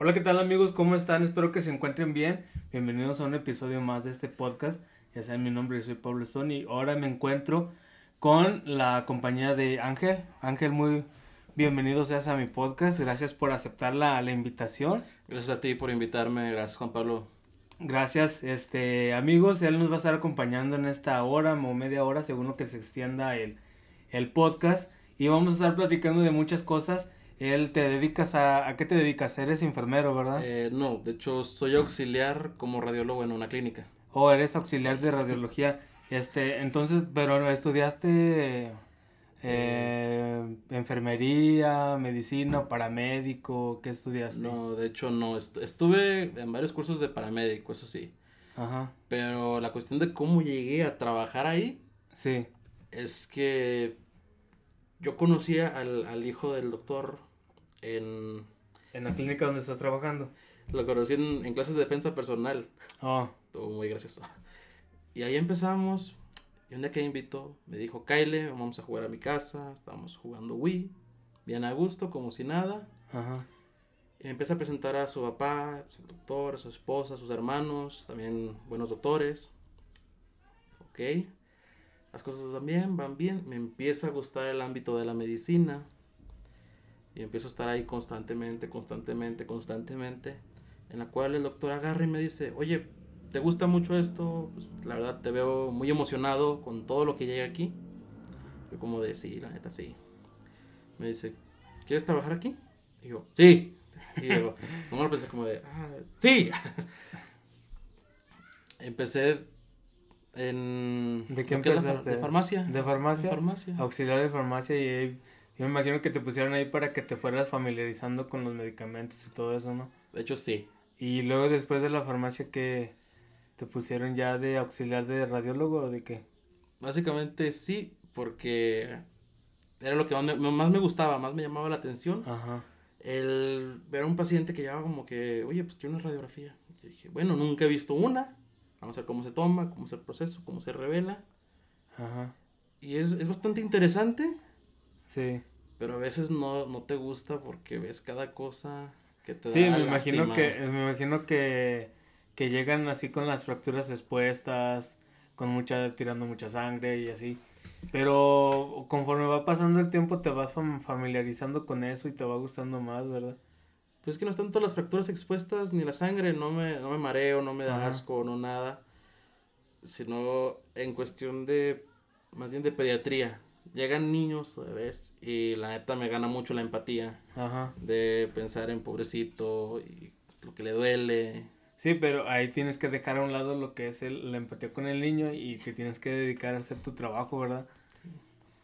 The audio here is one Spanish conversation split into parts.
Hola, ¿qué tal amigos? ¿Cómo están? Espero que se encuentren bien. Bienvenidos a un episodio más de este podcast. Ya saben mi nombre, yo soy Pablo Stone y ahora me encuentro con la compañía de Ángel. Ángel, muy bienvenido seas a mi podcast. Gracias por aceptar la, la invitación. Gracias a ti por invitarme. Gracias, Juan Pablo. Gracias, este amigos, él nos va a estar acompañando en esta hora o media hora, según lo que se extienda el, el podcast. Y vamos a estar platicando de muchas cosas. Él te dedicas a... ¿A qué te dedicas? Eres enfermero, ¿verdad? Eh, no, de hecho soy auxiliar como radiólogo en una clínica. Oh, eres auxiliar de radiología. Este, entonces, pero estudiaste eh, enfermería, medicina, paramédico, ¿qué estudiaste? No, de hecho no, estuve en varios cursos de paramédico, eso sí. Ajá. Pero la cuestión de cómo llegué a trabajar ahí. Sí. Es que yo conocía al, al hijo del doctor en... En la clínica donde estás trabajando. Lo conocí en, clases de defensa personal. Oh. Estuvo muy gracioso. Y ahí empezamos. Y un día que invitó, me dijo, Kyle, vamos a jugar a mi casa. Estábamos jugando Wii. Bien a gusto, como si nada. Ajá. Y me empieza a presentar a su papá, el doctor, a su esposa, a sus hermanos, también buenos doctores. Ok. Las cosas van bien, van bien. Me empieza a gustar el ámbito de la medicina. Y empiezo a estar ahí constantemente, constantemente, constantemente. En la cual el doctor agarra y me dice, oye, ¿te gusta mucho esto? Pues, la verdad te veo muy emocionado con todo lo que llega aquí. Yo como de, sí, la neta, sí. Me dice, ¿quieres trabajar aquí? Y yo, sí. Y yo, no lo pensé como de, ah, sí. Empecé en... ¿De qué empezaste? De farmacia. ¿De farmacia? De farmacia. Auxiliar de farmacia y yo me imagino que te pusieron ahí para que te fueras familiarizando con los medicamentos y todo eso, ¿no? De hecho, sí. Y luego después de la farmacia, que te pusieron ya de auxiliar de radiólogo o de qué? Básicamente sí, porque era lo que más me, gustaba, más me llamaba la atención. Ajá. El ver a un paciente que llevaba como que, oye, pues quiero una radiografía. Y dije, bueno, nunca he visto una. Vamos a ver cómo se toma, cómo es el proceso, cómo se revela. Ajá. Y es, es bastante interesante Sí. Pero a veces no, no te gusta porque ves cada cosa que te sí, me imagino que me imagino que, que llegan así con las fracturas expuestas, con mucha tirando mucha sangre y así. Pero conforme va pasando el tiempo te vas familiarizando con eso y te va gustando más, ¿verdad? Pues es que no es tanto las fracturas expuestas ni la sangre, no me, no me mareo, no me da asco, no nada. Sino en cuestión de, más bien de pediatría llegan niños bebés y la neta me gana mucho la empatía. Ajá. De pensar en pobrecito y lo que le duele. Sí, pero ahí tienes que dejar a un lado lo que es el, la empatía con el niño y que tienes que dedicar a hacer tu trabajo, ¿verdad?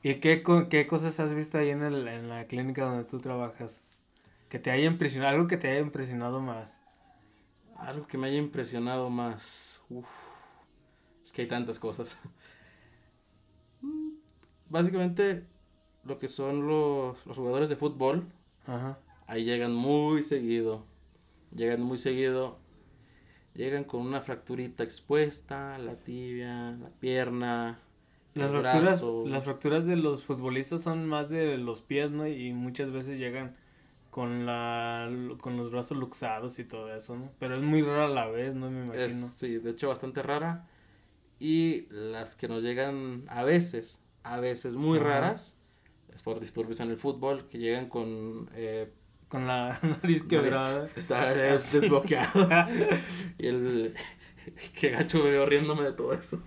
¿Y qué, qué cosas has visto ahí en, el, en la clínica donde tú trabajas? Que te haya impresionado, algo que te haya impresionado más. Algo que me haya impresionado más. Uf, es que hay tantas cosas. Básicamente lo que son los, jugadores de fútbol, ahí llegan muy seguido. Llegan muy seguido. Llegan con una fracturita expuesta, la tibia, la pierna. Las fracturas, las fracturas de los futbolistas son más de los pies, ¿no? Y muchas veces llegan con la con los brazos luxados y todo eso, ¿no? Pero es muy rara a la vez, ¿no? Me imagino. sí, de hecho bastante rara. Y las que nos llegan a veces a veces muy raras, es por disturbios en el fútbol, que llegan con... Eh, con la nariz quebrada. desbloqueado. y el... Qué gacho veo riéndome de todo eso.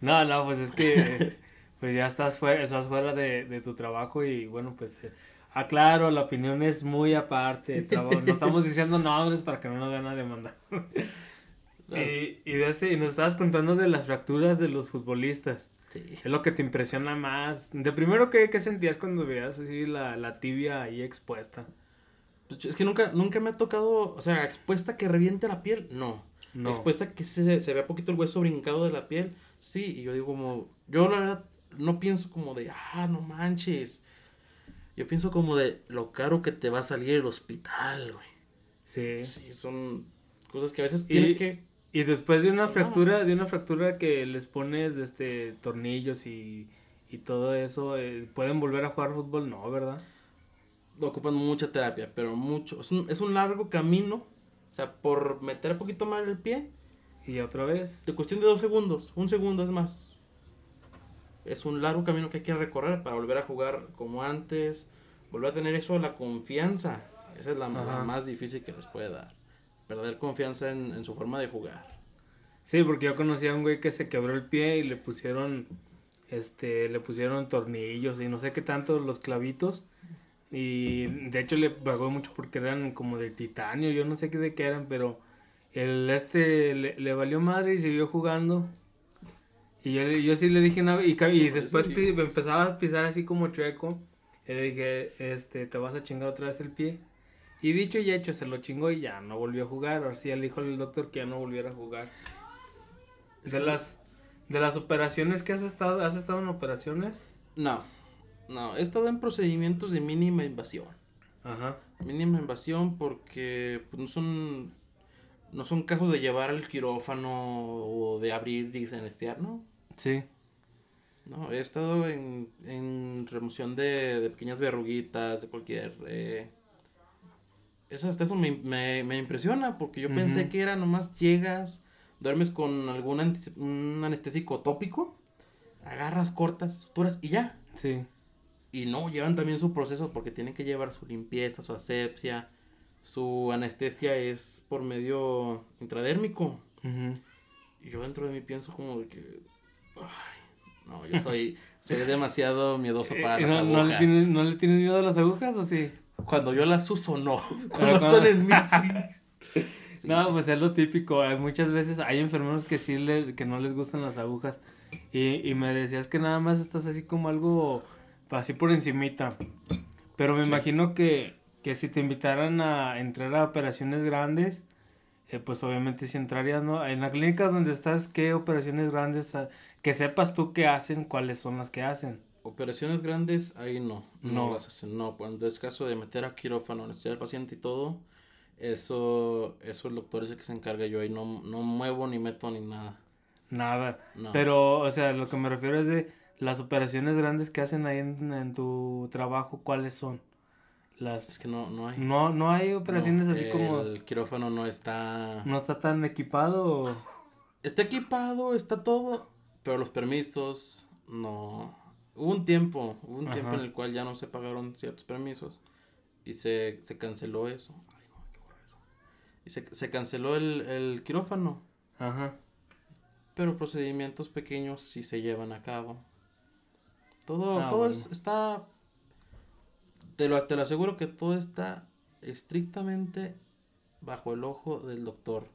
no, no, pues es que pues ya estás fuera, estás fuera de, de tu trabajo y bueno, pues eh, aclaro, la opinión es muy aparte. No estamos diciendo nombres para que no nos van a demandar. y, y, de ese, y nos estabas contando de las fracturas de los futbolistas. Es lo que te impresiona más. De primero, ¿qué, qué sentías cuando veías así la, la tibia ahí expuesta? Pues, es que nunca, nunca me ha tocado, o sea, expuesta que reviente la piel, no. no. Expuesta que se, se vea poquito el hueso brincado de la piel, sí. Y yo digo como, yo la verdad no pienso como de, ah, no manches. Yo pienso como de lo caro que te va a salir el hospital, güey. Sí. Sí, son cosas que a veces tienes que y después de una fractura, de una fractura que les pones este tornillos y, y todo eso, eh, ¿pueden volver a jugar fútbol? No, ¿verdad? ocupan mucha terapia, pero mucho. Es un, es un largo camino. O sea, por meter un poquito mal el pie. Y otra vez. De cuestión de dos segundos. Un segundo es más. Es un largo camino que hay que recorrer para volver a jugar como antes. Volver a tener eso, la confianza. Esa es la, más difícil que les puede dar. Perder confianza en, en su forma de jugar. Sí, porque yo conocí a un güey que se quebró el pie y le pusieron este, le pusieron tornillos y no sé qué tanto los clavitos. Y de hecho le pagó mucho porque eran como de titanio, yo no sé qué de qué eran, pero el este le, valió madre y siguió jugando. Y yo, yo sí le dije y, y después empezaba a pisar así como chueco. Y le dije, este, te vas a chingar otra vez el pie. Y dicho y hecho, se lo chingó y ya no volvió a jugar. Ahora sí, le dijo al doctor que ya no volviera a jugar. De las, de las operaciones que has estado, ¿has estado en operaciones? No, no, he estado en procedimientos de mínima invasión. Ajá. Mínima invasión porque pues, no son no son casos de llevar al quirófano o de abrir y anestear, ¿no? Sí. No, he estado en, en remoción de, de pequeñas verruguitas, de cualquier... Eh, eso hasta eso me, me, me impresiona porque yo pensé que era nomás llegas, duermes con algún un anestésico tópico, agarras, cortas, suturas y ya. Sí. Y no, llevan también su proceso porque tienen que llevar su limpieza, su asepsia. Su anestesia es por medio intradérmico. Y yo dentro de mí pienso como de que... Ay, no, yo soy, soy demasiado miedoso para las agujas. ¿no le, tienes, ¿No le tienes miedo a las agujas o sí? Cuando yo las uso, no. Cuando, son en mí, No, pues es lo típico. Hay muchas veces hay enfermeros que sí le, que no les gustan las agujas. Y, y me decías que nada más estás así como algo así por encimita. Pero me imagino que, que si te invitaran a entrar a operaciones grandes, eh, pues obviamente si entrarías, ¿no? En la clínica donde estás, ¿qué operaciones grandes? Ah, que sepas tú qué hacen, cuáles son las que hacen. Operaciones grandes, ahí no, no, las hacen, no. Cuando es caso de meter a quirófano, necesidad al paciente y todo, eso, eso el doctor es el que se encarga. Yo ahí no, no muevo ni meto ni nada. Nada. Pero, o sea, lo que me refiero es de las operaciones grandes que hacen ahí en, tu trabajo, ¿cuáles son? Las... Es que no, no hay. No, no hay operaciones así como... El quirófano no está... ¿No está tan equipado? Está equipado, está todo, pero los permisos no... Hubo un tiempo, hubo un tiempo en el cual ya no se pagaron ciertos permisos y se, se canceló eso. Y se, se canceló el, el quirófano. Ajá. Pero procedimientos pequeños sí se llevan a cabo. Todo, ah, todo está. Te lo, te lo aseguro que todo está estrictamente bajo el ojo del doctor.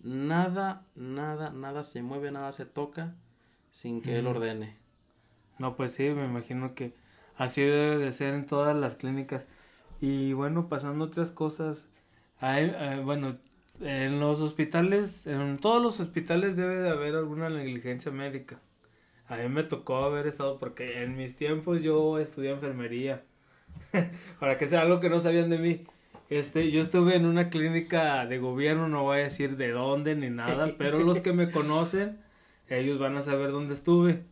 Nada, nada, nada se mueve, nada se toca sin que él ordene. No, pues sí, me imagino que así debe de ser en todas las clínicas. Y bueno, pasando otras cosas, hay, eh, bueno, en los hospitales, en todos los hospitales debe de haber alguna negligencia médica. A mí me tocó haber estado porque en mis tiempos yo estudié enfermería. Para que sea algo que no sabían de mí. Este, yo estuve en una clínica de gobierno, no voy a decir de dónde ni nada, pero los que me conocen, ellos van a saber dónde estuve.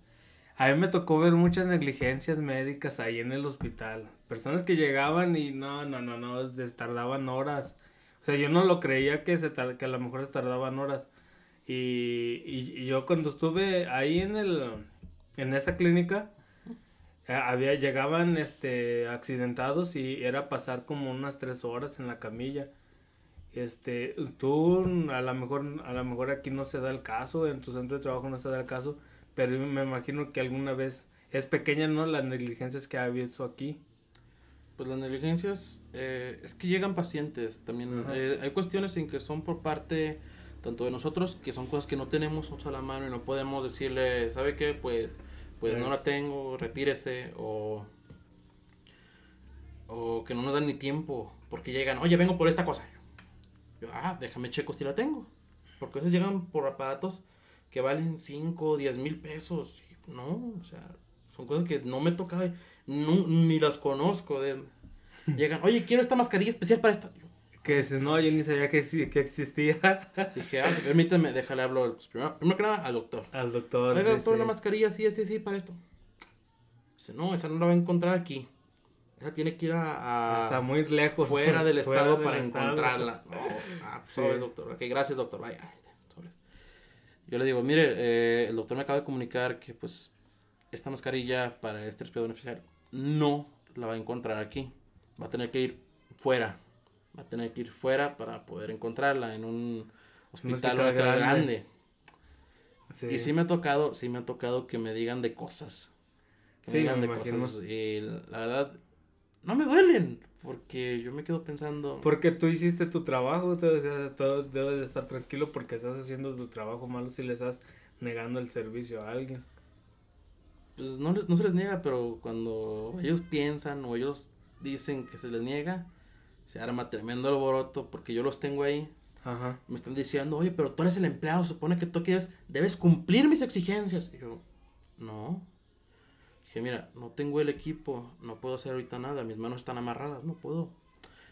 A mí me tocó ver muchas negligencias médicas ahí en el hospital. Personas que llegaban y no, no, no, no, tardaban horas. O sea, yo no lo creía que, se que a lo mejor se tardaban horas. Y, y, yo cuando estuve ahí en el en esa clínica eh, había llegaban este accidentados y era pasar como unas tres horas en la camilla este tú a lo mejor a lo mejor aquí no se da el caso en tu centro de trabajo no se da el caso pero me imagino que alguna vez es pequeña, ¿no? Las negligencias que ha habido aquí. Pues las negligencias, eh, es que llegan pacientes también. Eh, hay cuestiones en que son por parte tanto de nosotros, que son cosas que no tenemos a la mano y no podemos decirle, ¿sabe qué? Pues, pues no la tengo, retírese, o, o que no nos dan ni tiempo, porque llegan, oye, vengo por esta cosa. Yo, ah, déjame checo si la tengo. Porque a veces llegan por aparatos que valen 5 o 10 mil pesos. No, o sea, son cosas que no me toca, ni las conozco. De, llegan, oye, quiero esta mascarilla especial para esta. Que no, yo ni sabía que, que existía. Dije, ah, permíteme, déjale hablo. Pues, primero, primero que nada, al doctor. Al doctor. Oiga, doctor, una mascarilla, sí, sí, sí, para esto. Dice, no, esa no la va a encontrar aquí. ella tiene que ir a, Está muy lejos. Fuera del estado para encontrarla. No, ah, pues, doctor. Ok, gracias, doctor. Vaya. Yo le digo, mire, eh, el doctor me acaba de comunicar que pues esta mascarilla para este respirador especial no la va a encontrar aquí. Va a tener que ir fuera. Va a tener que ir fuera para poder encontrarla en un hospital, grande. Y sí me ha tocado, sí me ha tocado que me digan de cosas. Que me digan de cosas. Y la verdad, no me duelen. Porque yo me quedo pensando. Porque tú hiciste tu trabajo, debes de estar tranquilo porque estás haciendo tu trabajo malo si le estás negando el servicio a alguien. Pues no, les, no se les niega, pero cuando ellos piensan o ellos dicen que se les niega, se arma tremendo alboroto porque yo los tengo ahí. Ajá. Me están diciendo, oye, pero tú eres el empleado, supone que tú quieres, debes cumplir mis exigencias. Y yo, no. Dije, mira, no tengo el equipo, no puedo hacer ahorita nada, mis manos están amarradas, no puedo.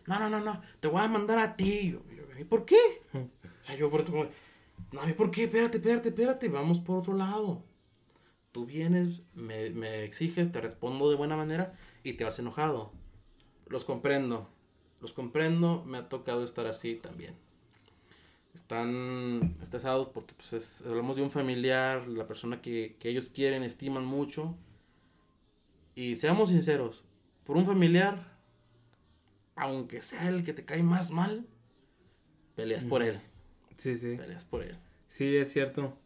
No, no, no, no, te voy a mandar a ti. Yo, ¿y por qué? yo, por no, ¿por qué? Espérate, espérate, espérate, vamos por otro lado. Tú vienes, me, me exiges, te respondo de buena manera y te vas enojado. Los comprendo, los comprendo, me ha tocado estar así también. Están estresados porque pues hablamos de un familiar, la persona que, que ellos quieren, estiman mucho y seamos sinceros, por un familiar, aunque sea el que te cae más mal, peleas por él. Sí, sí. Peleas por él. Sí, es cierto.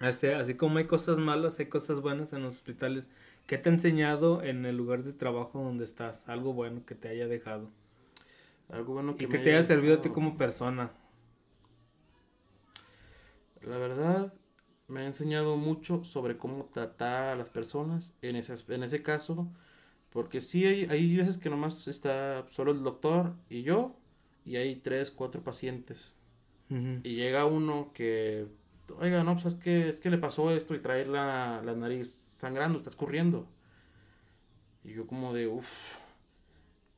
Este, así como hay cosas malas, hay cosas buenas en los hospitales. ¿Qué te ha enseñado en el lugar de trabajo donde estás? Algo bueno que te haya dejado. Algo bueno que Y que te haya servido a ti como persona. La verdad, me ha enseñado mucho sobre cómo tratar a las personas en ese, en ese caso. Porque sí hay, hay veces que nomás está solo el doctor y yo y hay tres, cuatro pacientes. Y llega uno que, oiga, no, pues es que, es que le pasó esto y trae la, la nariz sangrando, está escurriendo. Y yo como de, uff.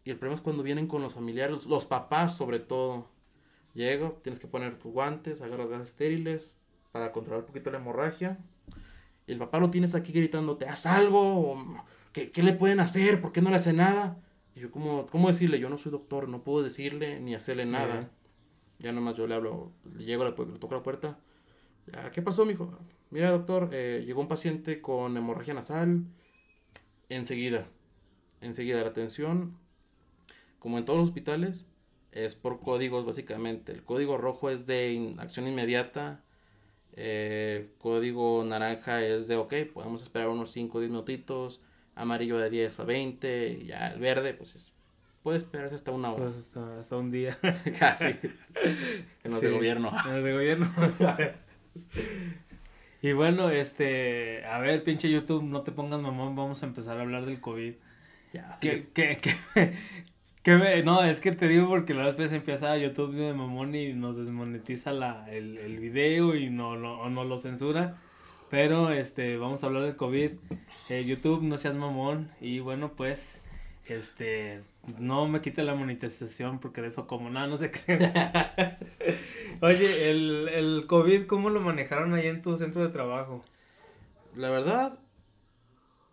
Y el problema es cuando vienen con los familiares, los papás sobre todo. Llego, tienes que poner tus guantes, agarras gas estériles, para controlar un poquito la hemorragia. Y el papá lo tienes aquí gritándote, haz algo, ¿qué, ¿qué, le pueden hacer? ¿Por qué no le hace nada? Y yo, ¿cómo, ¿cómo decirle? Yo no soy doctor, no puedo decirle ni hacerle nada. Ya nomás yo le hablo, le llego, le, le toco la puerta. ¿Qué pasó, mijo? Mira, doctor, eh, llegó un paciente con hemorragia nasal. Enseguida, enseguida la atención, como en todos los hospitales, es por códigos básicamente. El código rojo es de acción inmediata eh, código naranja es de, ok, podemos esperar unos 5 o 10 minutitos. Amarillo de 10 a 20. ya el verde, pues es, puede esperarse hasta una hora. Pues hasta, un día. Casi. en los de gobierno. En los de gobierno. y bueno, este, a ver, pinche YouTube, no te pongas mamón, vamos a empezar a hablar del COVID. Ya. ¿Qué, qué, qué, no, es que te digo porque la vez empieza YouTube de mamón y nos desmonetiza la, el, el video y no, no, no lo censura. Pero este, vamos a hablar del COVID. Eh, YouTube, no seas mamón. Y bueno, pues, este, no me quite la monetización porque de eso como nada, no se cree. Oye, el, el COVID, ¿cómo lo manejaron ahí en tu centro de trabajo? La verdad,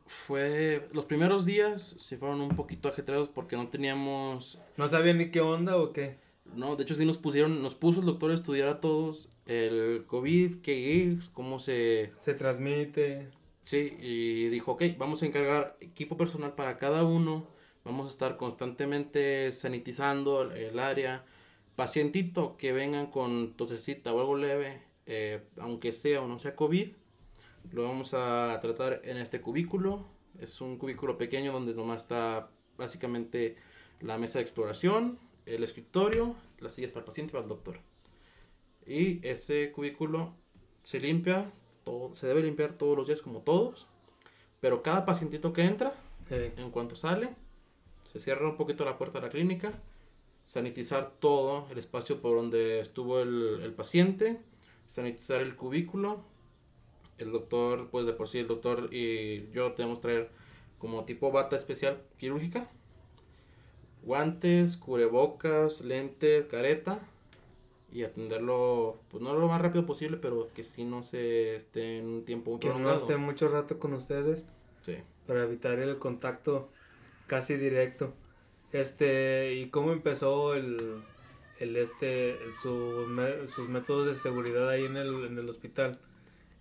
fue los primeros días se fueron un poquito ajetreados porque no teníamos no sabían ni qué onda o qué. No de hecho sí nos pusieron nos puso el doctor a estudiar a todos el covid qué es cómo se se transmite. Sí y dijo ok vamos a encargar equipo personal para cada uno. Vamos a estar constantemente sanitizando el área. Pacientito que vengan con tosecita o algo leve eh, aunque sea o no sea covid lo vamos a tratar en este cubículo. Es un cubículo pequeño donde nomás está básicamente la mesa de exploración, el escritorio, las sillas para el paciente y para el doctor. Y ese cubículo se limpia, todo, se debe limpiar todos los días como todos. Pero cada pacientito que entra, en cuanto sale, se cierra un poquito la puerta de la clínica, sanitizar todo el espacio por donde estuvo el, el paciente, sanitizar el cubículo, el doctor, pues de por sí el doctor y yo tenemos que traer como tipo bata especial quirúrgica, guantes, cubrebocas, lentes, careta y atenderlo, pues no lo más rápido posible, pero que si no se esté en un tiempo Que no esté mucho rato con ustedes. Sí. Para evitar el contacto casi directo. Este, ¿y cómo empezó el, el este, sus métodos de seguridad ahí en el, en el hospital?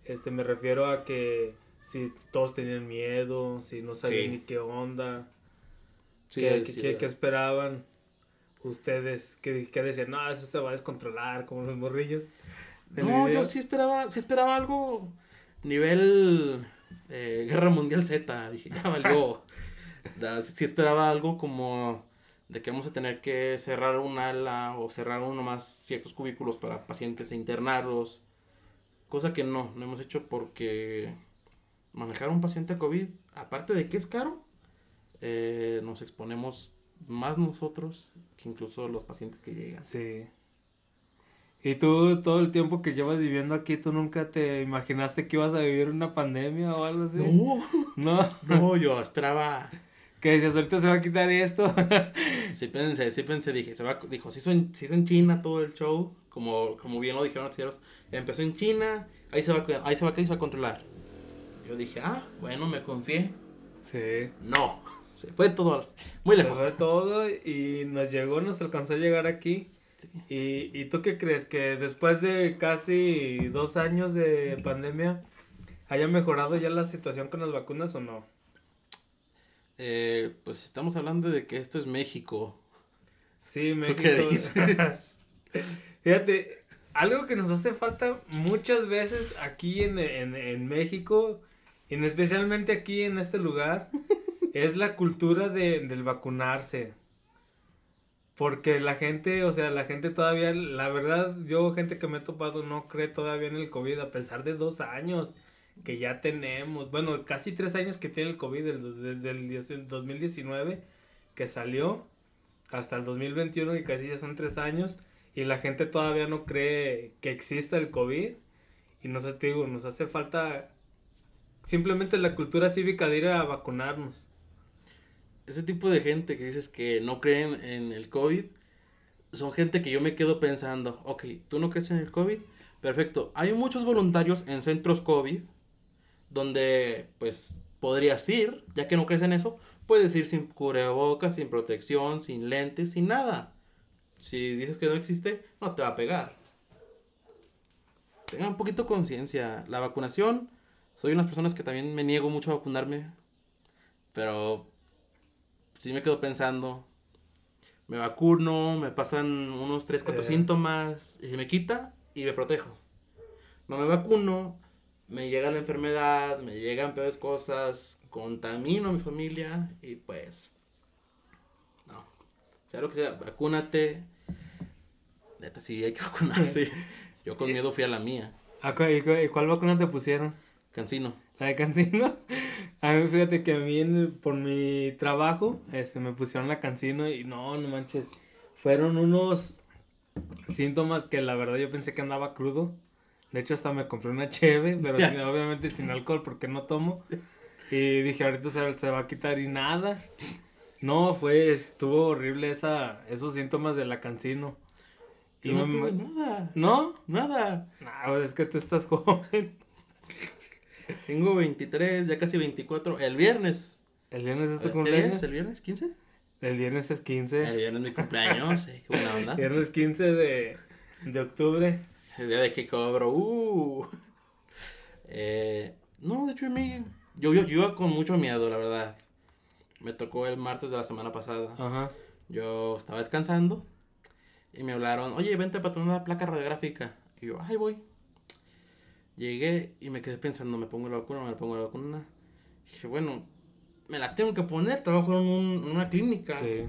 Este, me refiero a que si todos tenían miedo, si no sabían ni qué onda, qué, esperaban ustedes, ¿Qué, decían, no, eso se va a descontrolar, como los morrillos. No, yo sí esperaba, sí esperaba algo nivel eh, Guerra Mundial Z, dije, ya valió. sí esperaba algo como de que vamos a tener que cerrar un ala o cerrar uno más ciertos cubículos para pacientes e internarlos. Cosa que no, no hemos hecho porque manejar un paciente COVID, aparte de que es caro, eh, nos exponemos más nosotros que incluso los pacientes que llegan. Sí. Y tú, todo el tiempo que llevas viviendo aquí, ¿tú nunca te imaginaste que ibas a vivir una pandemia o algo así? No. No. No, yo esperaba. Que decías, ahorita se va a quitar esto. sí pensé, sí pensé, dije, se va, dijo, se hizo en, en China todo el show, como, como bien lo dijeron los. Empezó en China, ahí se va, ahí se va, ahí se va a controlar. Yo dije, ah, bueno, me confié. Sí. No, se fue todo muy lejos. Se fue todo y nos llegó, nos alcanzó a llegar aquí. ¿Y, ¿Y tú qué crees? ¿Que después de casi dos años de pandemia haya mejorado ya la situación con las vacunas o no? Eh, pues estamos hablando de que esto es México. Sí, México. Fíjate, algo que nos hace falta muchas veces aquí en, en, en México y especialmente aquí en este lugar, es la cultura de, del vacunarse. Porque la gente, o sea, la gente todavía, la verdad, yo gente que me he topado no cree todavía en el COVID, a pesar de dos años que ya tenemos, bueno, casi tres años que tiene el COVID, desde el 2019 que salió hasta el 2021 y casi ya son tres años, y la gente todavía no cree que exista el COVID, y no sé, te digo, nos hace falta simplemente la cultura cívica de ir a vacunarnos. Ese tipo de gente que dices que no creen en el COVID, son gente que yo me quedo pensando, ok, tú no crees en el COVID, perfecto. Hay muchos voluntarios en centros COVID donde pues podrías ir, ya que no crees en eso, puedes ir sin cubrebocas, sin protección, sin lentes, sin nada. Si dices que no existe, no te va a pegar. Tengan un poquito conciencia. La vacunación soy unas personas que también me niego mucho a vacunarme. Pero sí me quedo pensando. Me vacuno, me pasan unos 3, 4 eh. síntomas y se me quita y me protejo. No me vacuno, me llega la enfermedad, me llegan peores cosas, contamino a mi familia y pues. No. Sea lo que sea, vacúnate. Neta, sí, hay que vacunarse. Yo con miedo fui a la mía. ¿Y cuál vacuna te pusieron? Cancino. La de Cancino. A mí, fíjate que a mí, por mi trabajo, este, me pusieron la Cancino y no, no manches. Fueron unos síntomas que la verdad yo pensé que andaba crudo. De hecho, hasta me compré una cheve, pero obviamente sin alcohol porque no tomo. Y dije, ahorita se, se, va a quitar y nada. No, fue, estuvo horrible esa, esos síntomas de la cancino. Y no tuve nada. ¿No? Nada. No, es que tú estás joven. Tengo 23, ya casi 24. El viernes. ¿El viernes es tu cumpleaños? ¿El viernes 15? El viernes es 15. El viernes es mi cumpleaños. sí, qué buena onda. Viernes 15 de, de octubre. El día de que cobro. Uh. Eh, no, de hecho, mí, yo, yo, yo iba con mucho miedo, la verdad. Me tocó el martes de la semana pasada. Ajá. Yo estaba descansando y me hablaron, oye, vente para tomar una placa radiográfica. Y yo, ay, voy. Llegué y me quedé pensando, ¿me pongo la vacuna o me pongo la vacuna? dije, bueno, me la tengo que poner, trabajo en, una clínica. Sí.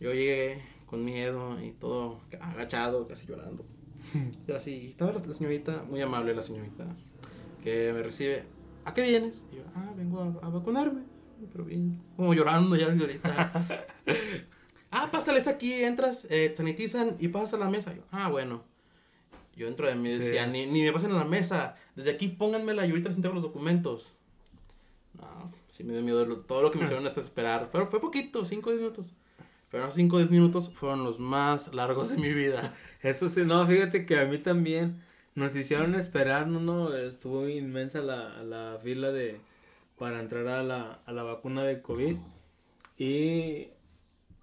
Yo llegué con miedo y todo agachado, casi llorando. y así, estaba la, señorita, muy amable la señorita, que me recibe, ¿a qué vienes? Y yo, ah, vengo a, vacunarme, pero bien, como llorando ya ahorita. ah, pásales aquí, entras, eh, sanitizan y pasas a la mesa. yo, ah, bueno. Yo dentro de mí decía, ni, ni, me pasen a la mesa. Desde aquí pónganmela y ahorita les entrego los documentos. No, sí me dio miedo todo lo que me hicieron hasta esperar. Pero fue poquito, 5 o 10 minutos. Pero los 5 o 10 minutos fueron los más largos de mi vida. Eso sí, no, fíjate que a mí también nos hicieron esperar, no, no, estuvo inmensa la, la fila de para entrar a la, a la vacuna de COVID. Y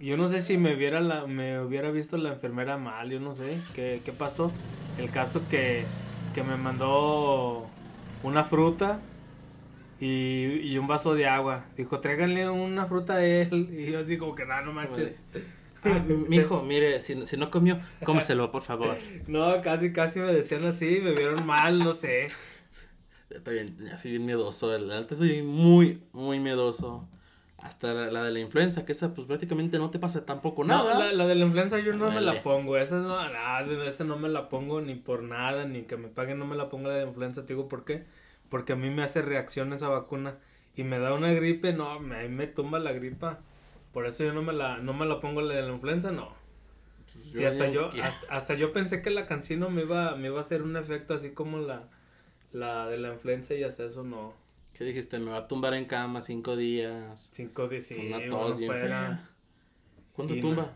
yo no sé si me hubiera, la, me hubiera visto la enfermera mal, yo no sé qué, qué pasó. El caso que, que me mandó una fruta y, y, un vaso de agua. Dijo, tráiganle una fruta a él. Y yo así como que, nada, no manches. Ah, mijo, mire, si, si no comió, cómeselo, por favor. no, casi, casi me decían así, me vieron mal, no sé. Está bien, así bien miedoso. Antes soy muy, muy miedoso. Hasta la, de la influenza, que esa pues prácticamente no te pasa tampoco nada. No, la, de la influenza yo no me la pongo. Esa no, nada, esa no me la pongo ni por nada, ni que me paguen no me la pongo la de influenza. Te digo, ¿por qué? Porque a mí me hace reacción esa vacuna y me da una gripe, no, me, me tumba la gripa. Por eso yo no me la, no me la pongo la de la influenza, no. Pues sí, hasta yo, hasta, yo pensé que la cancino me iba, me iba a hacer un efecto así como la, la de la influenza y hasta eso no. ¿Qué dijiste? Me va a tumbar en cama cinco días. Cinco días, sí. Una tos bien ¿Cuánto tumba?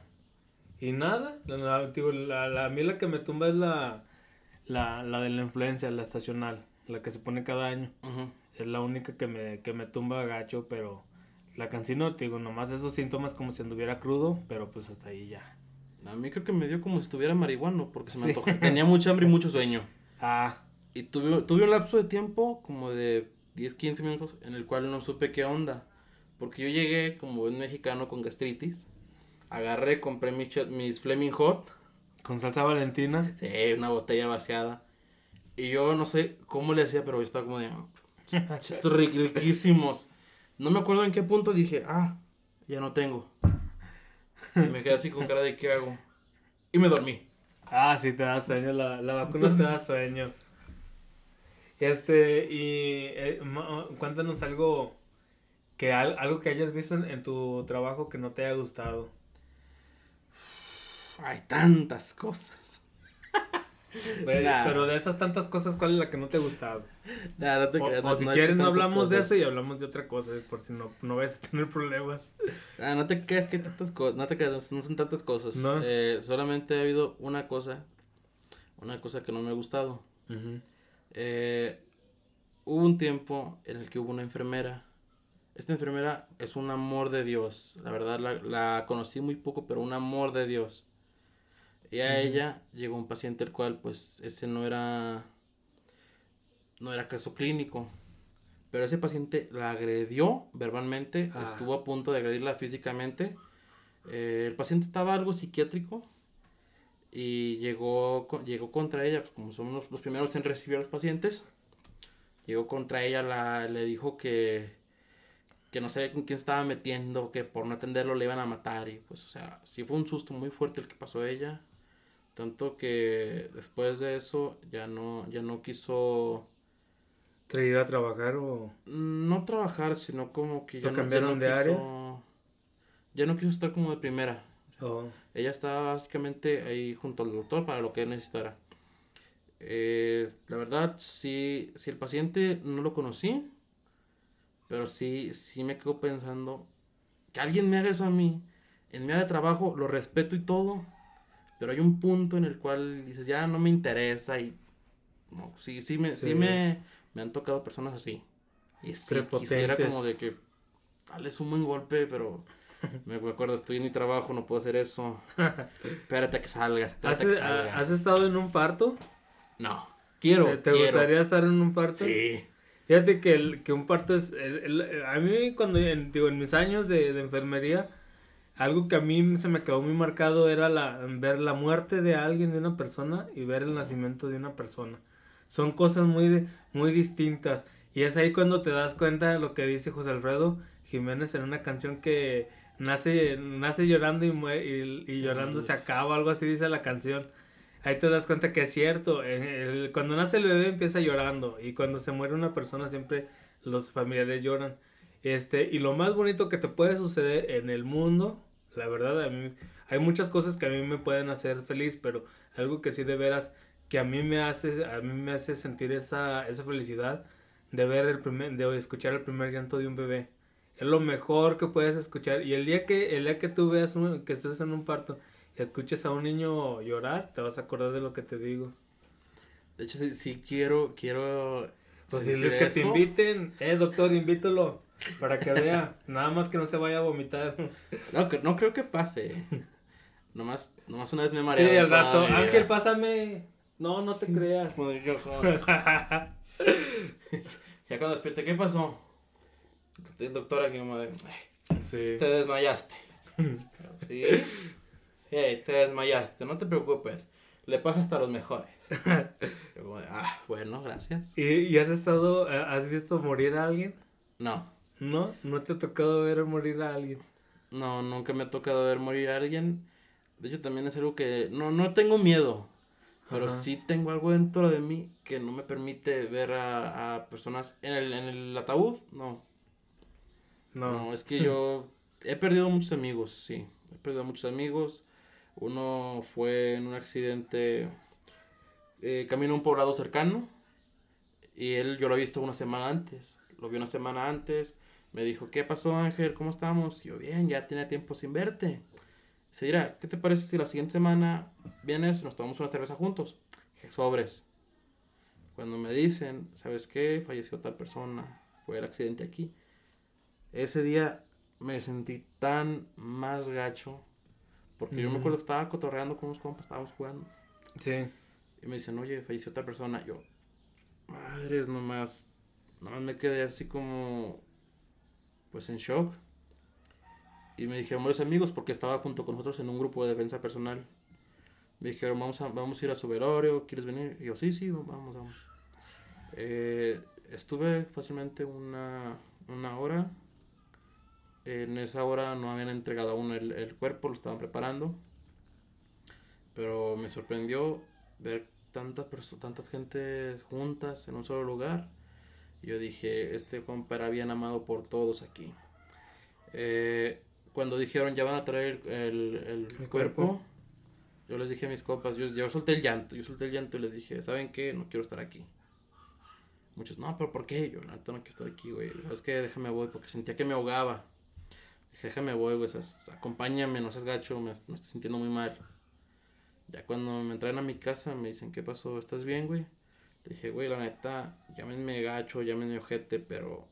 y nada, la, digo, la, la, a mí la que me tumba es la, la, la de la influencia, la estacional, la que se pone cada año. Es la única que me, que me tumba gacho, pero la cancino, digo, nomás esos síntomas como si anduviera crudo, pero pues hasta ahí ya. A mí creo que me dio como si estuviera marihuano, porque se me antojó. Tenía mucha hambre y mucho sueño. Ah. Y tuve, tuve un lapso de tiempo como de 10, 15 minutos en el cual no supe qué onda. Porque yo llegué como buen mexicano con gastritis. Agarré, compré mis, mis Fleming Hot. ¿Con salsa valentina? Sí, una botella vaciada. Y yo no sé cómo le hacía, pero yo estaba como de... Estos riquísimos. No me acuerdo en qué punto dije, ah, ya no tengo. Y me quedé así con cara de qué hago. Y me dormí. Ah, sí, te da sueño, la, la vacuna te da sueño. Este, y eh, cuéntanos algo que algo que hayas visto en, tu trabajo que no te haya gustado. Hay tantas cosas. pero de esas tantas cosas, ¿cuál es la que no te ha gustado? o, si quieren, no hablamos de eso y hablamos de otra cosa, por si no, no vas a tener problemas. Ah, no te creas que tantas cosas, no te creas, no son tantas cosas. Eh, solamente ha habido una cosa, una cosa que no me ha gustado. Eh, hubo un tiempo en el que hubo una enfermera. Esta enfermera es un amor de Dios. La verdad la, la conocí muy poco, pero un amor de Dios. Y a ella llegó un paciente el cual pues ese no era no era caso clínico. Pero ese paciente la agredió verbalmente, ah. estuvo a punto de agredirla físicamente. Eh, el paciente estaba algo psiquiátrico y llegó, llegó contra ella, pues como somos los, primeros en recibir a los pacientes, llegó contra ella, la, le dijo que, que no sabía con quién estaba metiendo, que por no atenderlo le iban a matar y pues o sea, sí fue un susto muy fuerte el que pasó a ella. Tanto que después de eso ya no, ya no quiso... ¿Te ir a trabajar o...? No trabajar, sino como que ya, no, cambiaron de área? Ya no quiso estar como de primera. Oh. Ella estaba básicamente ahí junto al doctor para lo que él necesitara. Eh, la verdad, sí, si el paciente no lo conocí, pero sí, sí me quedo pensando que alguien me haga eso a mí, en mi área de trabajo, lo respeto y todo, pero hay un punto en el cual dices, ya no me interesa y no, sí, sí me, sí. me, me han tocado personas así. Y sí, quisiera como de que dale un buen golpe, pero me acuerdo, estoy en mi trabajo, no puedo hacer eso. espérate que salga, espérate ¿Has, que salga. ¿Has estado en un parto? No. Quiero. ¿Te, gustaría estar en un parto? Sí. Fíjate que, el, que un parto es... a mí cuando, digo, en mis años de, de enfermería algo que a mí se me quedó muy marcado era la, ver la muerte de alguien, de una persona, y ver el nacimiento de una persona. Son cosas muy, muy distintas. Y es ahí cuando te das cuenta de lo que dice José Alfredo Jiménez en una canción que nace, nace llorando y, muere, y, llorando se acaba, algo así dice la canción. Ahí te das cuenta que es cierto. cuando nace el bebé empieza llorando y cuando se muere una persona siempre los familiares lloran. Este, y lo más bonito que te puede suceder en el mundo, la verdad, a mí, hay muchas cosas que a mí me pueden hacer feliz, pero algo que sí de veras, que a mí me hace, a mí me hace sentir esa, esa felicidad de ver el primer, de escuchar el primer llanto de un bebé. Es lo mejor que puedes escuchar. Y el día que, el día que tú veas que estés en un parto y escuches a un niño llorar, te vas a acordar de lo que te digo. De hecho, sí, quiero, quiero pues que te inviten, eh, doctor, invítalo. Para que vea, nada más que no se vaya a vomitar. No, no creo que pase. Nomás, nomás una vez me mareé. Sí, el rato. Ángel, pásame. No, no te creas. ya cuando despierte, ¿qué pasó? El doctor aquí como de, sí. te desmayaste. sí. Hey, te desmayaste, no te preocupes. Le pasa hasta los mejores. ah, bueno, gracias. ¿Y, ¿Y has estado, eh, has visto morir a alguien? No. ¿No? ¿No te ha tocado ver morir a alguien? No, nunca me ha tocado ver morir a alguien. De hecho, también es algo que no, no tengo miedo. Pero sí tengo algo dentro de mí que no me permite ver a, a personas en el, en el ataúd. No. No. Es que yo he perdido muchos amigos, sí. He perdido muchos amigos. Uno fue en un accidente eh, camino a un poblado cercano. Y él, yo lo he visto una semana antes. Lo vi una semana antes. Me dijo, ¿qué pasó Ángel? ¿Cómo estamos? Y yo, bien, ya tenía tiempo sin verte. Se dirá, ¿qué te parece si la siguiente semana vienes y nos tomamos una cerveza juntos? Sobres. Cuando me dicen, ¿sabes qué? Falleció tal persona, fue el accidente aquí. Ese día me sentí tan más gacho. Porque yo me acuerdo que estaba cotorreando con unos compas, estábamos jugando. Sí. Y me dicen, oye, falleció tal persona. Yo, madres, nomás. Nomás me quedé así como. Pues en shock. Y me dijeron varios amigos, porque estaba junto con nosotros en un grupo de defensa personal. Me dijeron, vamos a, vamos a ir a su velorio, ¿quieres venir? Y yo, sí, sí, vamos, vamos. Eh, estuve fácilmente una, una hora. En esa hora no habían entregado aún el, el cuerpo, lo estaban preparando. Pero me sorprendió ver tantas personas, tantas gente juntas en un solo lugar. Y yo dije, este compa era bien amado por todos aquí. Eh, cuando dijeron ya van a traer el, el, cuerpo, yo les dije a mis compas, yo, yo solté el llanto, yo solté el llanto y les dije, ¿saben qué? No quiero estar aquí. Muchos, no, pero ¿por qué? Yo, no, no quiero estar aquí, güey. ¿Sabes qué? Déjame voy, porque sentía que me ahogaba. Dije, déjame voy, güey, acompáñame, no seas gacho, me, me, estoy sintiendo muy mal. Ya cuando me traen a mi casa, me dicen, ¿qué pasó? ¿Estás bien, güey? Le dije, güey, la neta, llámenme gacho, llámenme ojete, pero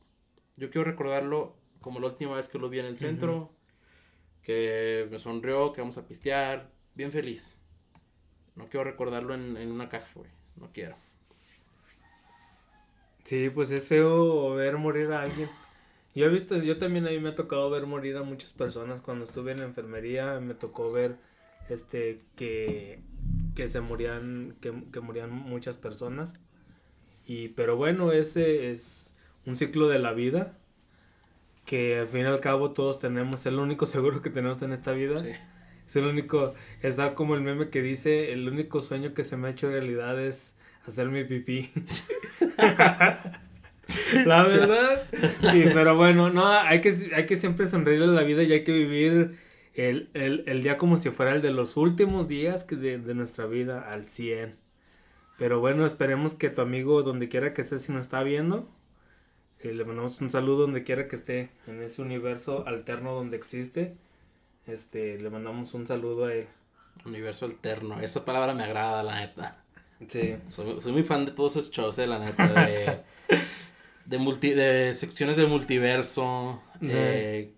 yo quiero recordarlo como la última vez que lo vi en el centro que me sonrió, que vamos a pistear, bien feliz. No quiero recordarlo en, en una caja, güey, no quiero. Sí, pues es feo ver morir a alguien. Yo he visto, yo también a mí me ha tocado ver morir a muchas personas. Cuando estuve en la enfermería me tocó ver este que, que se morían, que, que morían muchas personas. Y pero bueno, ese es un ciclo de la vida que al fin y al cabo todos tenemos, es el único seguro que tenemos en esta vida. Sí. Es el único, está como el meme que dice, el único sueño que se me ha hecho realidad es hacer mi pipí. la verdad. Sí, pero bueno, no, hay que, hay que siempre sonreírle a la vida y hay que vivir el, el, el, día como si fuera el de los últimos días de, de nuestra vida al 100. Pero bueno, esperemos que tu amigo, donde quiera que esté, si nos está viendo, le mandamos un saludo donde quiera que esté, en ese universo alterno donde existe. Este, le mandamos un saludo a él. Universo alterno, esa palabra me agrada, la neta. Sí. Soy, soy muy fan de todos esos shows, eh, la neta, de, de, multi, de secciones del multiverso. Eh,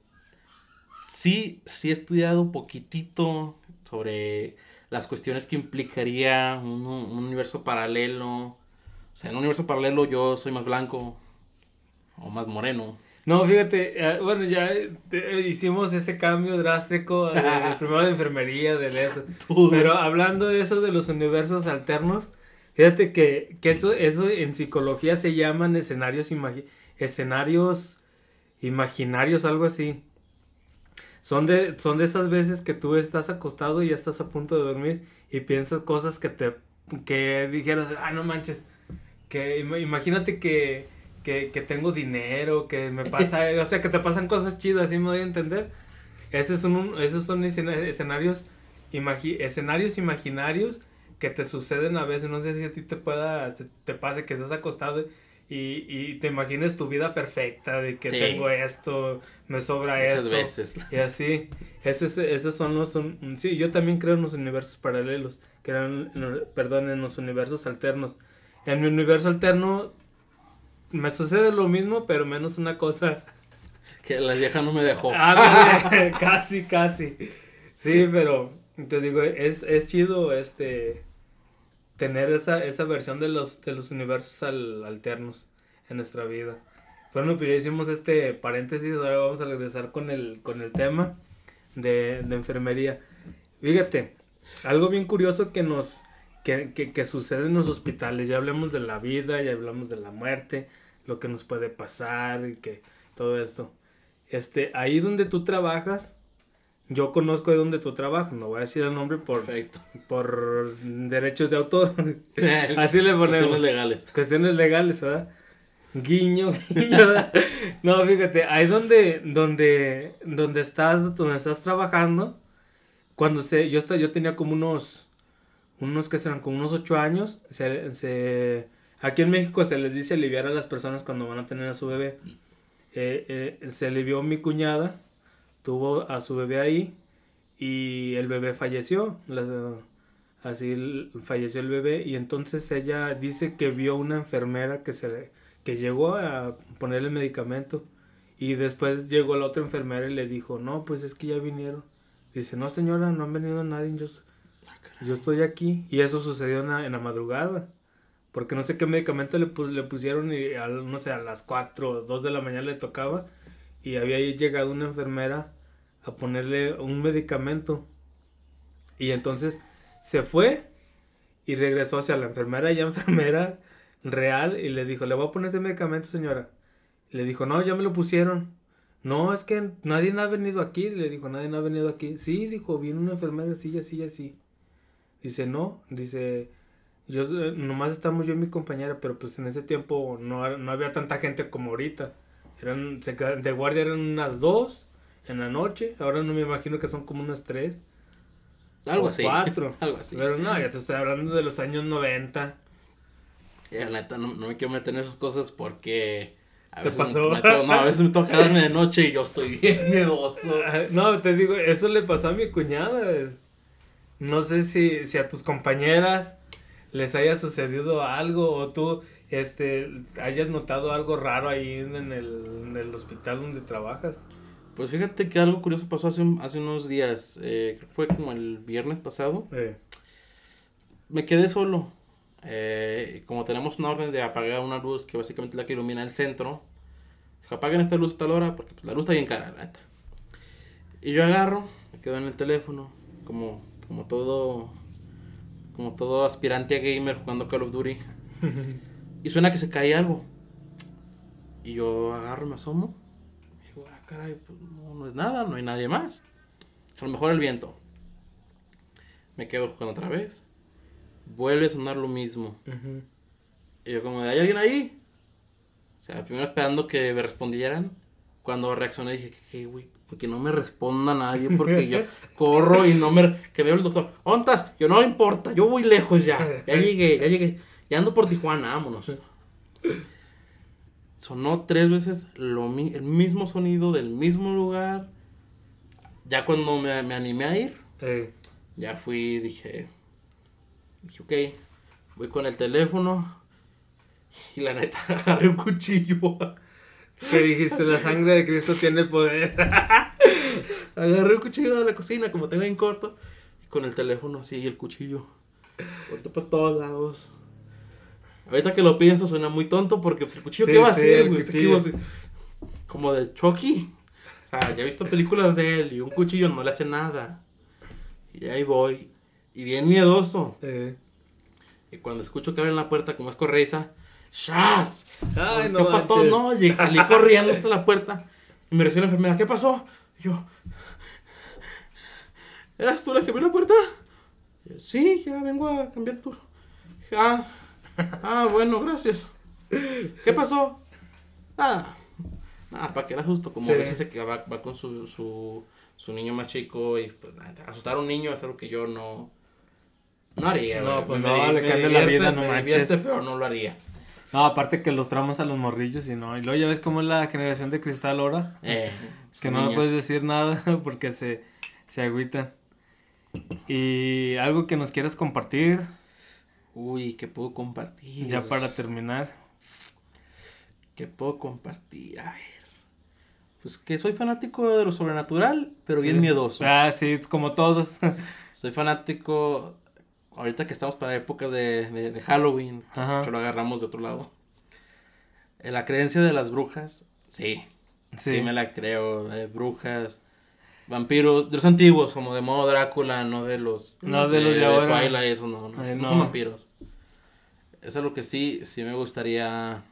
sí, sí he estudiado un poquitito sobre las cuestiones que implicaría un, un universo paralelo. O sea, en un universo paralelo yo soy más blanco, o más moreno. No, fíjate, eh, bueno, ya eh, hicimos ese cambio drástico, de, primero de enfermería, de eso. Pero hablando de eso de los universos alternos, fíjate que, que eso, eso en psicología se llaman escenarios, escenarios imaginarios, algo así. Son de, son de esas veces que tú estás acostado y ya estás a punto de dormir y piensas cosas que te, que dijeras, ah, no manches, que imagínate que que, tengo dinero, que me pasa, o sea, que te pasan cosas chidas, ¿sí me voy a entender? Esos son, esos son escenarios, escenarios imaginarios que te suceden a veces, no sé si a ti te pueda, te, pase que estás acostado y, y te imagines tu vida perfecta, de que tengo esto, me sobra Muchas esto. veces. Y así, esos, esos son los, sí, yo también creo en los universos paralelos, creo perdón, en los universos alternos. En mi universo alterno me sucede lo mismo, pero menos una cosa. Que la vieja no me dejó. Ah, casi, casi. Sí, pero te digo, es, es chido este tener esa, esa versión de los, de los universos alternos en nuestra vida. Bueno, pues ya hicimos este paréntesis, ahora vamos a regresar con el, con el tema de, de enfermería. Fíjate, algo bien curioso que nos que, que, que, sucede en los hospitales, ya hablamos de la vida, ya hablamos de la muerte, lo que nos puede pasar y que todo esto. Este, ahí donde tú trabajas, yo conozco de donde tú trabajas, no voy a decir el nombre por, por derechos de autor. Así le ponemos. Cuestiones legales. Cuestiones legales, ¿verdad? Guiño, guiño. no, fíjate, ahí donde, donde, donde estás, donde estás trabajando, cuando se, yo, yo tenía como unos, unos que serán como unos ocho años, se, se, aquí en México se les dice aliviar a las personas cuando van a tener a su bebé. Eh, eh, se alivió mi cuñada, tuvo a su bebé ahí y el bebé falleció. así falleció el bebé y entonces ella dice que vio una enfermera que se que llegó a ponerle medicamento y después llegó la otra enfermera y le dijo, no, pues es que ya vinieron. Dice, no señora, no han venido nadie, yo, yo estoy aquí. Y eso sucedió en la, madrugada. Porque no sé qué medicamento le, le pusieron y no sé, a las 4 o 2 de la mañana le tocaba. Y había llegado una enfermera a ponerle un medicamento. Y entonces se fue y regresó hacia la enfermera y enfermera real y le dijo, le voy a poner ese medicamento, señora. Le dijo, no, ya me lo pusieron. No, es que nadie ha venido aquí. Le dijo, nadie ha venido aquí. Sí, dijo, viene una enfermera así, así, así. Dice, no, dice, yo nomás estamos yo y mi compañera, pero pues en ese tiempo no, no había tanta gente como ahorita. Eran, de guardia eran unas dos en la noche. Ahora no me imagino que son como unas tres. Algo así. Cuatro. Algo así. Pero no, ya te estoy hablando de los años 90. Y la neta, no, me quiero meter en esas cosas porque. A ¿Te pasó? Me, no, a veces me toca quedarme de noche y yo soy bien miedoso. No, te digo, eso le pasó a mi cuñada. No sé si, si a tus compañeras les haya sucedido algo o tú este hayas notado algo raro ahí en el, en el hospital donde trabajas. Pues fíjate que algo curioso pasó hace, hace unos días. Eh, fue como el viernes pasado. Eh. Me quedé solo. Eh, como tenemos una orden de apagar una luz que básicamente la que ilumina el centro, apaguen esta luz a tal hora porque pues, la luz está bien cara, la Y yo agarro, me quedo en el teléfono, como, como todo como todo aspirante a gamer jugando Call of Duty. y suena que se cae algo. Y yo agarro, me asomo. Caray, pues no, no es nada, no hay nadie más. A lo mejor el viento. Me quedo jugando otra vez vuelve a sonar lo mismo. Y yo como, ¿hay alguien ahí? O sea, primero esperando que me respondieran. Cuando reaccioné dije, ¿qué, güey? Porque no me responda nadie, porque yo corro y no me... Que veo el doctor, ¿ontas? Yo no importa, yo voy lejos ya. Ya llegué, ya llegué. Ya ando por Tijuana, vámonos. Sonó tres veces lo el mismo sonido del mismo lugar. Ya cuando me, me animé a ir, ya fui, dije, Dije, ok, voy con el teléfono. Y la neta, agarré un cuchillo. ¿Qué dijiste? La sangre de Cristo tiene poder. agarré un cuchillo de la cocina, como tengo en corto. Y con el teléfono así, y el cuchillo. Corto por todos lados. Ahorita que lo pienso suena muy tonto porque pues, el cuchillo, ¿qué va a hacer, güey? Como de Chucky. O sea, ya he visto películas de él y un cuchillo no le hace nada. Y ahí voy. Y bien miedoso. Eh. Y cuando escucho que abren la puerta, como es correiza, ¡Shas! Ay, no? No, llegué, salí corriendo hasta la puerta. Y me recibió la enfermera, ¿qué pasó? Y yo, ¿eras tú la que abrió la puerta? sí, ya vengo a cambiar tu. Ah, ah, bueno, gracias. ¿Qué pasó? Ah, nada, para que era justo, como a veces que va, va con su, su, su, niño más chico y pues asustar a un niño es algo que yo no, no haría, No, pues no, le cambia la vida, no manches. pero no lo haría. No, aparte que los tramos a los morrillos y no. Y luego ya ves cómo es la generación de cristal ahora. Eh, que no puedes decir nada porque se, se agüitan. Y algo que nos quieras compartir. Uy, ¿qué puedo compartir? Ya para terminar. ¿Qué puedo compartir? A ver. Pues que soy fanático de lo sobrenatural, pero bien miedoso. Ah, sí, como todos. soy fanático, ahorita que estamos para épocas de, de, Halloween, que lo agarramos de otro lado. En la creencia de las brujas, sí. Sí, me la creo. Brujas, vampiros, de los antiguos, como de modo Drácula, no de los. No de, los de, ahora. Twilight, eso no, no, no. vampiros. Eso es lo que sí, sí me gustaría.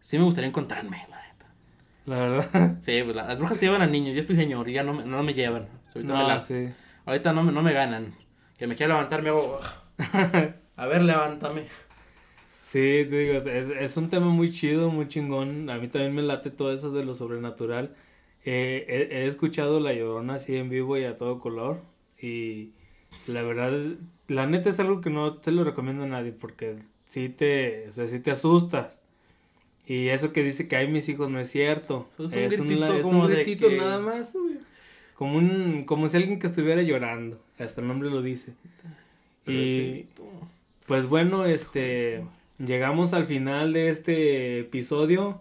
Sí me gustaría encontrarme, la verdad. Sí, pues las brujas se llevan a niños. Yo estoy señor y ya no, me, no me llevan. Ahorita, no, me sí. Ahorita no, no me ganan. Que me quiera levantar, me hago. a ver, levántame. Sí, te digo, es, es, un tema muy chido, muy chingón. A mí también me late todo eso de lo sobrenatural. Eh, he, he, escuchado La Llorona así en vivo y a todo color. Y la verdad, la neta es algo que no te lo recomiendo a nadie porque sí te, o sea, sí te asustas. Y eso que dice que hay mis hijos no es cierto. Es un, es un gritito nada más. Como, un, como si alguien que estuviera llorando. Hasta el nombre lo dice. y pues bueno, este llegamos al final de este episodio.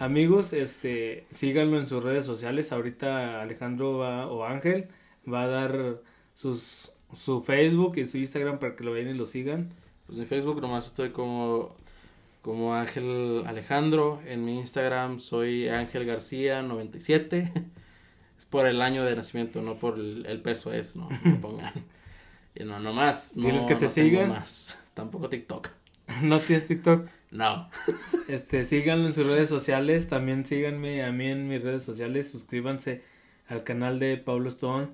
Amigos, este síganlo en sus redes sociales. Ahorita Alejandro va, o Ángel va a dar sus su Facebook y su Instagram para que lo vean y lo sigan. Pues en Facebook nomás estoy como como Ángel Alejandro. En mi Instagram soy Ángel García 97. Es por el año de nacimiento, no por el, peso es, no, no pongan. Y no, no más. ¿Tienes que te sigan? Más. Tampoco TikTok. ¿No tienes TikTok? No. este, síganlo en sus redes sociales. También síganme a mí en mis redes sociales. Suscríbanse al canal de Pablo Stone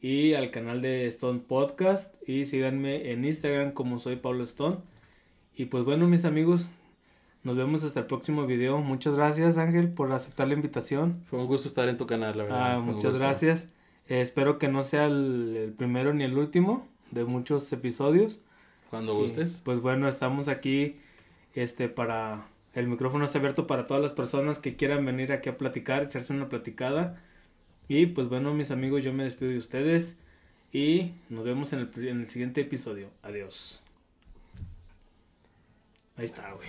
y al canal de Stone Podcast. Y síganme en Instagram como soy Pablo Stone. Y pues bueno, mis amigos, nos vemos hasta el próximo video. Muchas gracias, Ángel, por aceptar la invitación. Fue un gusto estar en tu canal, la verdad. Ah, muchas gracias. Eh, espero que no sea el, primero ni el último de muchos episodios. Cuando gustes. pues bueno, estamos aquí este para el micrófono está abierto para todas las personas que quieran venir aquí a platicar, echarse una platicada. Y pues bueno, mis amigos, yo me despido de ustedes y nos vemos en el, en el siguiente episodio. Adiós. Ahí está, güey.